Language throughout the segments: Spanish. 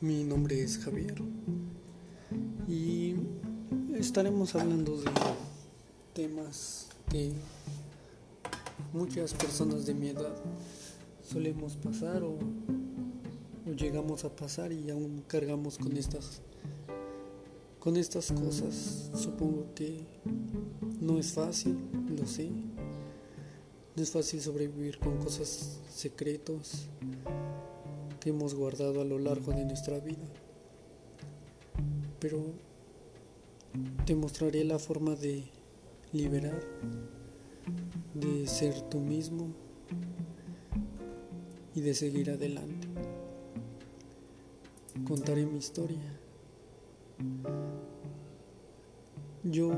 Mi nombre es Javier y estaremos hablando de temas que muchas personas de mi edad solemos pasar o, o, llegamos a pasar y aún cargamos con estas con estas cosas. Supongo que no es fácil, lo sé. No es fácil sobrevivir con cosas secretos que hemos guardado a lo largo de nuestra vida. Pero te mostraré la forma de liberar, de ser tú mismo y de seguir adelante. Contaré mi historia. Yo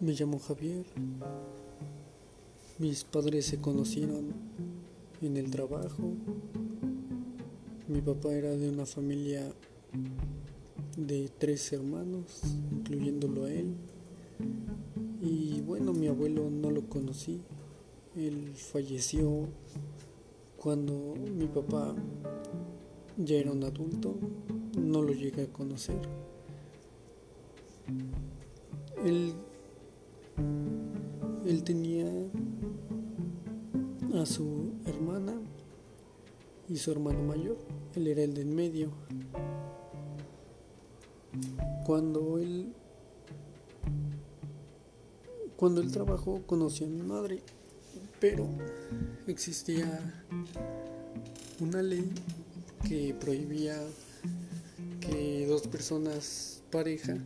me llamo Javier. Mis padres se conocieron en el trabajo. Mi papá era de una familia de tres hermanos, incluyéndolo a él. Y bueno, mi abuelo no lo conocí. Él falleció cuando mi papá ya era un adulto. No lo llegué a conocer. Él él tenía a su hermana y su hermano mayor. Él era el de en medio. Cuando él cuando él trabajó conoció a mi madre, pero existía una ley que prohibía que dos personas pareja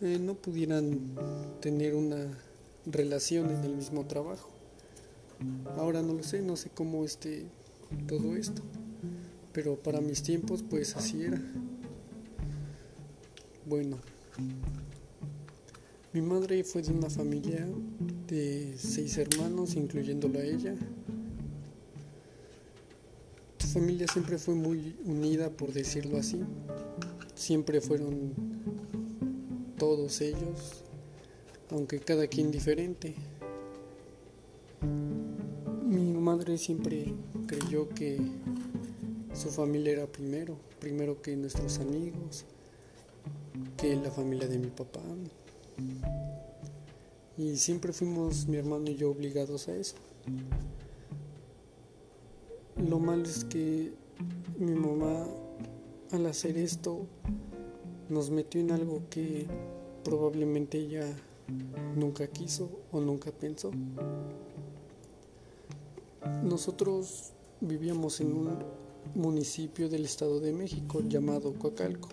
eh, no pudieran tener una relación en el mismo trabajo. Ahora no lo sé, no sé cómo esté todo esto, pero para mis tiempos pues así era. Bueno, mi madre fue de una familia de seis hermanos, incluyéndola a ella. Su familia siempre fue muy unida, por decirlo así. Siempre fueron todos ellos, aunque cada quien diferente. Mi madre siempre creyó que su familia era primero, primero que nuestros amigos, que la familia de mi papá. Y siempre fuimos mi hermano y yo obligados a eso. Lo malo es que mi mamá al hacer esto nos metió en algo que probablemente ella nunca quiso o nunca pensó. Nosotros vivíamos en un municipio del Estado de México llamado Coacalco.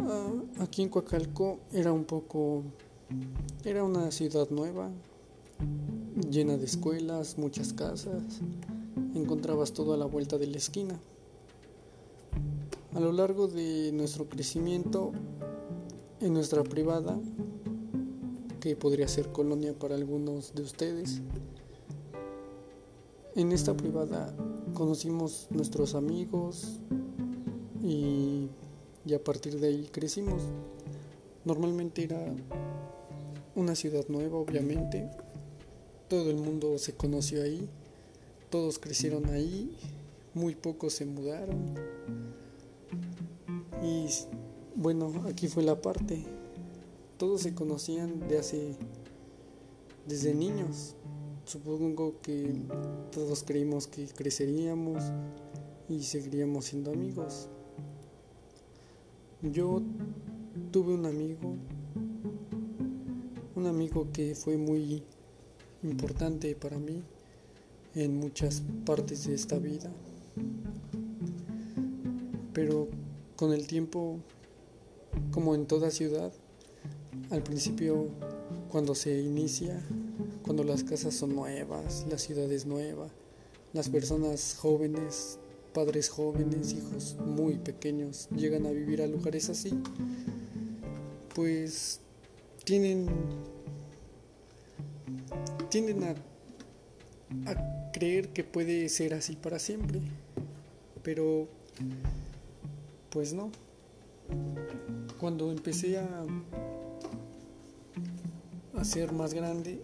Ah, aquí en Coacalco era un poco, era una ciudad nueva, llena de escuelas, muchas casas, encontrabas todo a la vuelta de la esquina. A lo largo de nuestro crecimiento en nuestra privada, que podría ser colonia para algunos de ustedes, en esta privada conocimos nuestros amigos y, y a partir de ahí crecimos. Normalmente era una ciudad nueva, obviamente. Todo el mundo se conoció ahí, todos crecieron ahí, muy pocos se mudaron. Y bueno, aquí fue la parte. Todos se conocían de hace desde niños. Supongo que todos creímos que creceríamos y seguiríamos siendo amigos. Yo tuve un amigo, un amigo que fue muy importante para mí en muchas partes de esta vida. Pero con el tiempo, como en toda ciudad, al principio cuando se inicia, cuando las casas son nuevas, la ciudad es nueva, las personas jóvenes, padres jóvenes, hijos muy pequeños llegan a vivir a lugares así, pues tienen tienden a, a creer que puede ser así para siempre, pero pues no. Cuando empecé a, a ser más grande,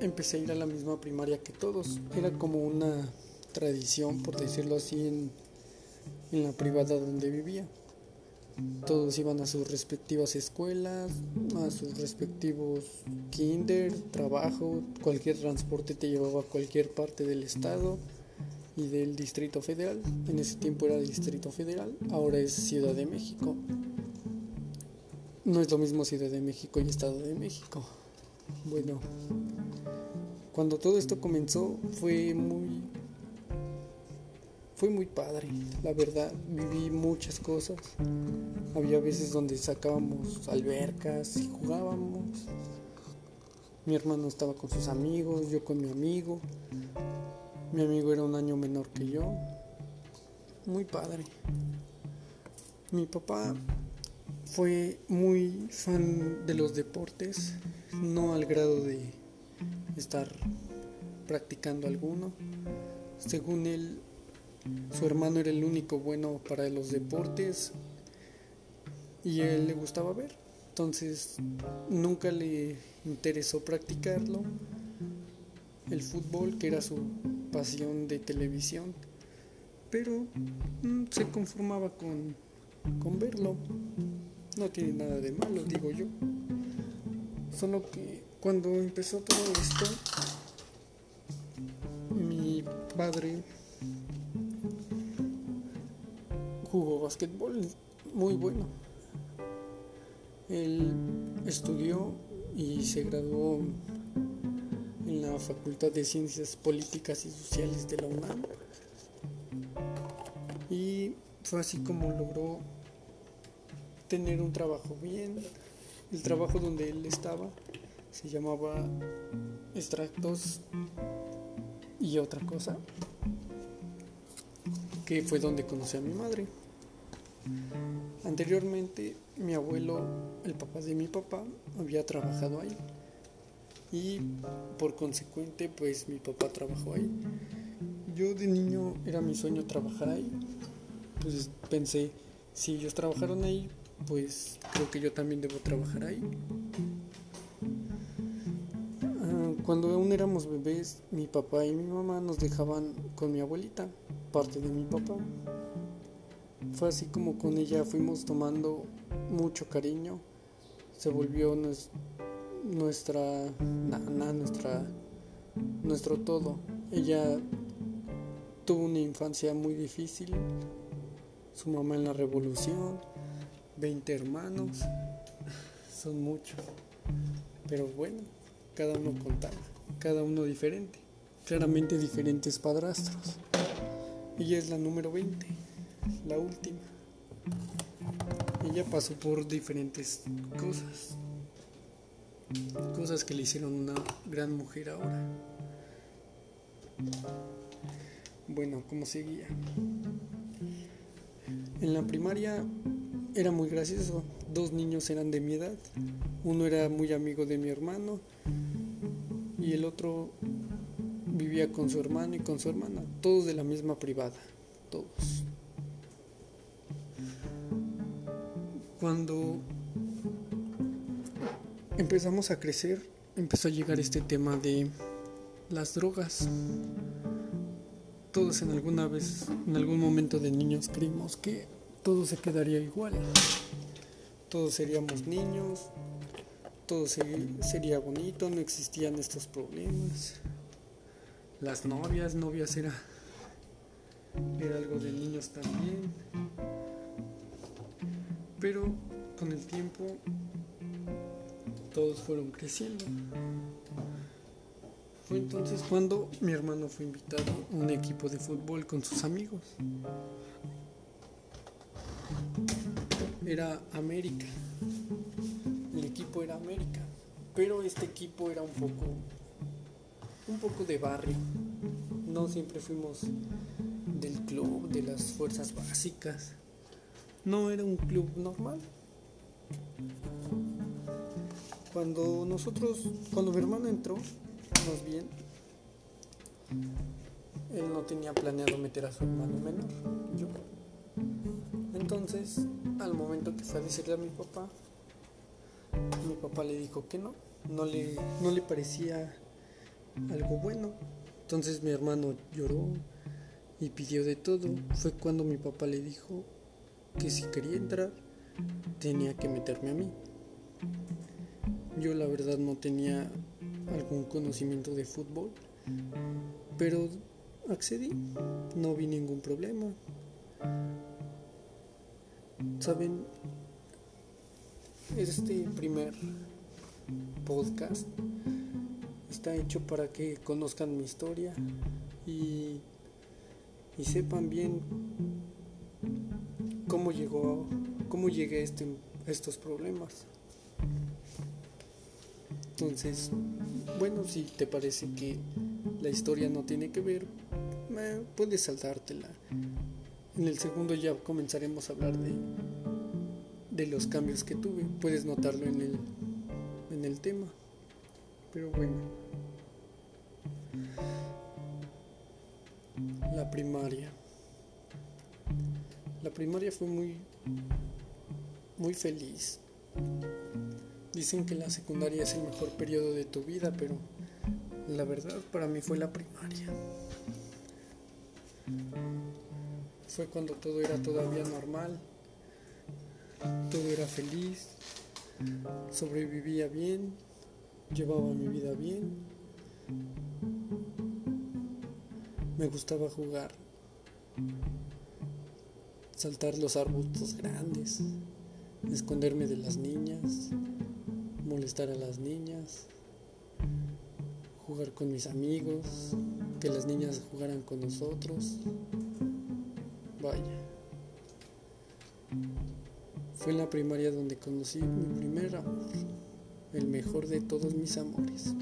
empecé a ir a la misma primaria que todos. Era como una tradición, por decirlo así, en, la privada donde vivía. Todos iban a sus respectivas escuelas, a sus respectivos kinder, trabajo, cualquier transporte te llevaba a cualquier parte del estado y del Distrito Federal. En ese tiempo era Distrito Federal, ahora es Ciudad de México. No es lo mismo Ciudad de México y Estado de México. Bueno, cuando todo esto comenzó fue muy fue muy padre, la verdad, viví muchas cosas. Había veces donde sacábamos albercas y jugábamos. Mi hermano estaba con sus amigos, yo con mi amigo. Mi amigo era un año menor que yo. Muy padre. Mi papá fue muy fan de los deportes, no al grado de estar practicando alguno. Según él, su hermano era el único bueno para los deportes y él le gustaba ver. Entonces nunca le interesó practicarlo. El fútbol, que era su pasión de televisión, pero mm, se conformaba con, con verlo. No tiene nada de malo, digo yo. Solo que cuando empezó todo esto, mi padre jugó basquetbol muy bueno. Él estudió y se graduó en la Facultad de Ciencias Políticas y Sociales de la UNAM. Y fue así como logró tener un trabajo bien. El trabajo donde él estaba se llamaba extractos y otra cosa, que fue donde conocí a mi madre. Anteriormente, mi abuelo, el papá de mi papá, había trabajado ahí. Y por consecuente, pues mi papá trabajó ahí. Yo de niño era mi sueño trabajar ahí. Pues pensé, si ellos trabajaron ahí, pues creo que yo también debo trabajar ahí. Cuando aún éramos bebés, mi papá y mi mamá nos dejaban con mi abuelita, parte de mi papá fue así como con ella fuimos tomando mucho cariño. Se volvió nuestra nana, nuestra, nuestro todo. Ella tuvo una infancia muy difícil. Su mamá en la revolución, 20 hermanos, son muchos. Pero bueno, cada uno contaba, cada uno diferente. Claramente diferentes padrastros. Ella es la número 20 la última. Ella pasó por diferentes cosas. Cosas que le hicieron una gran mujer ahora. Bueno, ¿cómo seguía? En la primaria era muy gracioso. Dos niños eran de mi edad. Uno era muy amigo de mi hermano y el otro vivía con su hermano y con su hermana. Todos de la misma privada. Todos. Cuando empezamos a crecer, empezó a llegar este tema de las drogas. Todos en alguna vez, en algún momento de niños creímos que todo se quedaría igual. Todos seríamos niños, todo sería bonito, no existían estos problemas. Las novias, novias era, era algo de niños también. Pero con el tiempo todos fueron creciendo. Fue entonces cuando mi hermano fue invitado a un equipo de fútbol con sus amigos. Era América. El equipo era América. Pero este equipo era un poco un poco de barrio. No siempre fuimos del club, de las fuerzas básicas no era un club normal. Cuando nosotros, cuando mi hermano entró, más bien, él no tenía planeado meter a su hermano menor. Entonces, al momento que fue a decirle a mi papá, mi papá le dijo que no, no le, no le parecía algo bueno. Entonces mi hermano lloró y pidió de todo. Fue cuando mi papá le dijo que si quería entrar tenía que meterme a mí. Yo la verdad no tenía algún conocimiento de fútbol, pero accedí, no vi ningún problema. Saben, este primer podcast está hecho para que conozcan mi historia y, y sepan bien cómo llegó, cómo llegué a, este, estos problemas. Entonces, bueno, si te parece que la historia no tiene que ver, puedes saltártela. En el segundo ya comenzaremos a hablar de, de los cambios que tuve. Puedes notarlo en el, en el tema. Pero bueno. La primaria. La primaria fue muy muy feliz. Dicen que la secundaria es el mejor periodo de tu vida, pero la verdad para mí fue la primaria. Fue cuando todo era todavía normal, todo era feliz, sobrevivía bien, llevaba mi vida bien, me gustaba jugar, saltar los arbustos grandes, esconderme de las niñas, molestar a las niñas, jugar con mis amigos, que las niñas jugaran con nosotros. Vaya. Fue en la primaria donde conocí mi primer amor, el mejor de todos mis amores.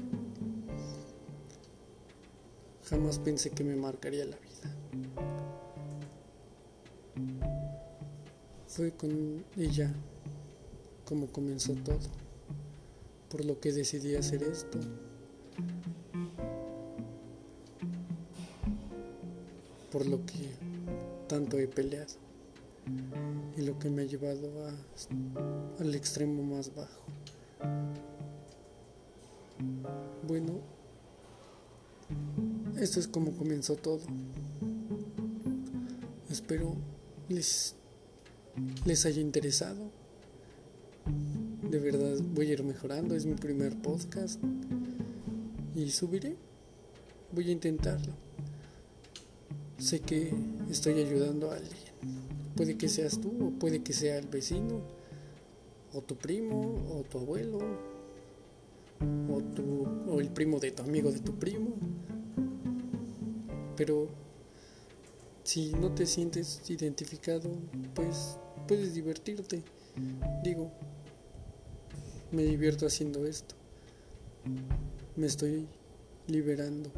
Jamás pensé que me marcaría la vida. Fue con ella como comenzó todo, por lo que decidí hacer esto. Por lo que tanto he peleado y lo que me ha llevado al extremo más bajo. Bueno, esto es como comenzó todo. Espero les, les haya interesado. De verdad voy a ir mejorando, es mi primer podcast y subiré. Voy a intentarlo. Sé que estoy ayudando a alguien. Puede que seas tú, o puede que sea el vecino, o tu primo, o tu abuelo, o, tu, o el primo de tu amigo de tu primo. Pero si no te sientes identificado, pues puedes divertirte. Digo, me divierto haciendo esto. Me estoy liberando.